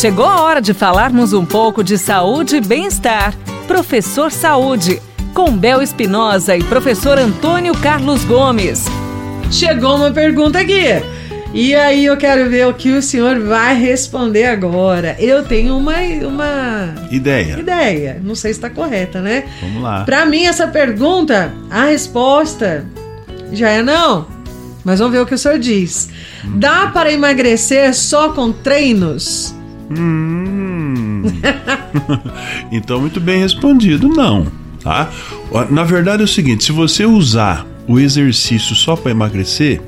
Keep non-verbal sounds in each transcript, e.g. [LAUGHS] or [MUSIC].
Chegou a hora de falarmos um pouco de saúde e bem-estar. Professor Saúde, com Bel Espinosa e professor Antônio Carlos Gomes. Chegou uma pergunta aqui. E aí eu quero ver o que o senhor vai responder agora. Eu tenho uma, uma ideia. Ideia. Não sei se está correta, né? Vamos lá. Para mim essa pergunta, a resposta já é não. Mas vamos ver o que o senhor diz. Hum. Dá para emagrecer só com treinos? Hum. [LAUGHS] então muito bem respondido, não. Tá? Na verdade é o seguinte: se você usar o exercício só para emagrecer,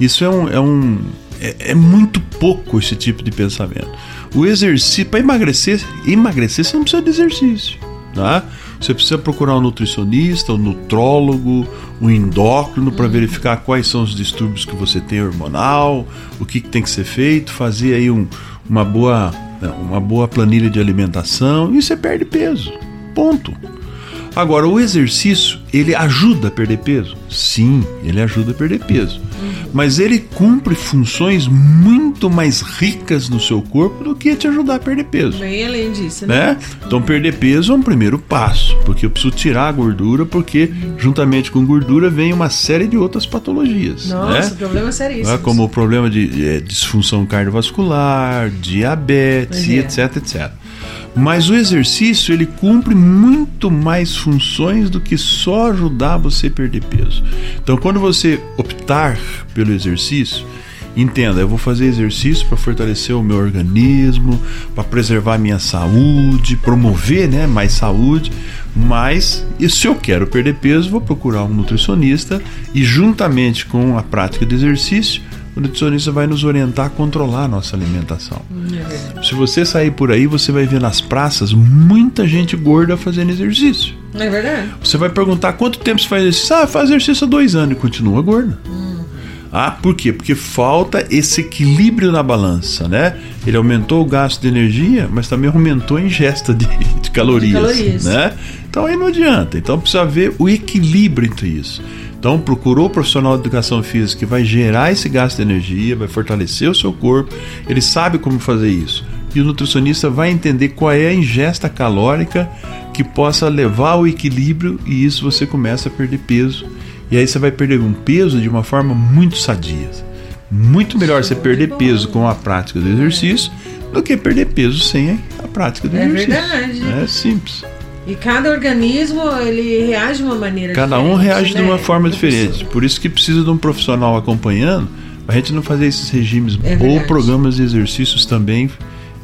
isso é um. É, um é, é, muito pouco esse tipo de pensamento. O exercício, para emagrecer, emagrecer você não precisa de exercício. Tá? Você precisa procurar um nutricionista, um nutrólogo, um endócrino para verificar quais são os distúrbios que você tem hormonal, o que, que tem que ser feito, fazer aí um, uma, boa, uma boa planilha de alimentação e você perde peso. Ponto. Agora, o exercício, ele ajuda a perder peso? Sim, ele ajuda a perder peso. Mas ele cumpre funções muito mais ricas no seu corpo do que te ajudar a perder peso. Bem além disso, né? né? Então, perder peso é um primeiro passo, porque eu preciso tirar a gordura, porque juntamente com gordura vem uma série de outras patologias. Nossa, né? problema seríssimo. É como o problema de é, disfunção cardiovascular, diabetes, é. etc, etc. Mas o exercício ele cumpre muito mais funções do que só ajudar você a perder peso. Então, quando você optar pelo exercício, entenda, eu vou fazer exercício para fortalecer o meu organismo, para preservar a minha saúde, promover, né, mais saúde. Mas, e se eu quero perder peso, vou procurar um nutricionista e juntamente com a prática de exercício, o nutricionista vai nos orientar a controlar a nossa alimentação. É Se você sair por aí, você vai ver nas praças muita gente gorda fazendo exercício. É verdade. Você vai perguntar quanto tempo você faz exercício? Ah, faz exercício há dois anos e continua gorda. Hum. Ah, por quê? Porque falta esse equilíbrio na balança, né? Ele aumentou o gasto de energia, mas também aumentou a ingesta de, de calorias, de calorias, né? Então aí não adianta. Então precisa ver o equilíbrio entre isso. Então, procurou o profissional de educação física que vai gerar esse gasto de energia, vai fortalecer o seu corpo, ele sabe como fazer isso. E o nutricionista vai entender qual é a ingesta calórica que possa levar ao equilíbrio e isso você começa a perder peso. E aí você vai perder um peso de uma forma muito sadia. Muito melhor você perder peso com a prática do exercício do que perder peso sem a prática do é exercício. É verdade. É simples. E cada organismo ele reage de uma maneira cada diferente. um reage né? de uma forma diferente. Por isso que precisa de um profissional acompanhando, a gente não fazer esses regimes é ou programas de exercícios também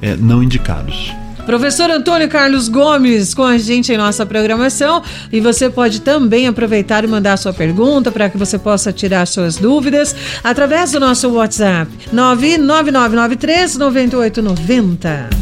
é, não indicados. Professor Antônio Carlos Gomes com a gente em nossa programação e você pode também aproveitar e mandar sua pergunta para que você possa tirar suas dúvidas através do nosso WhatsApp 99993 9890.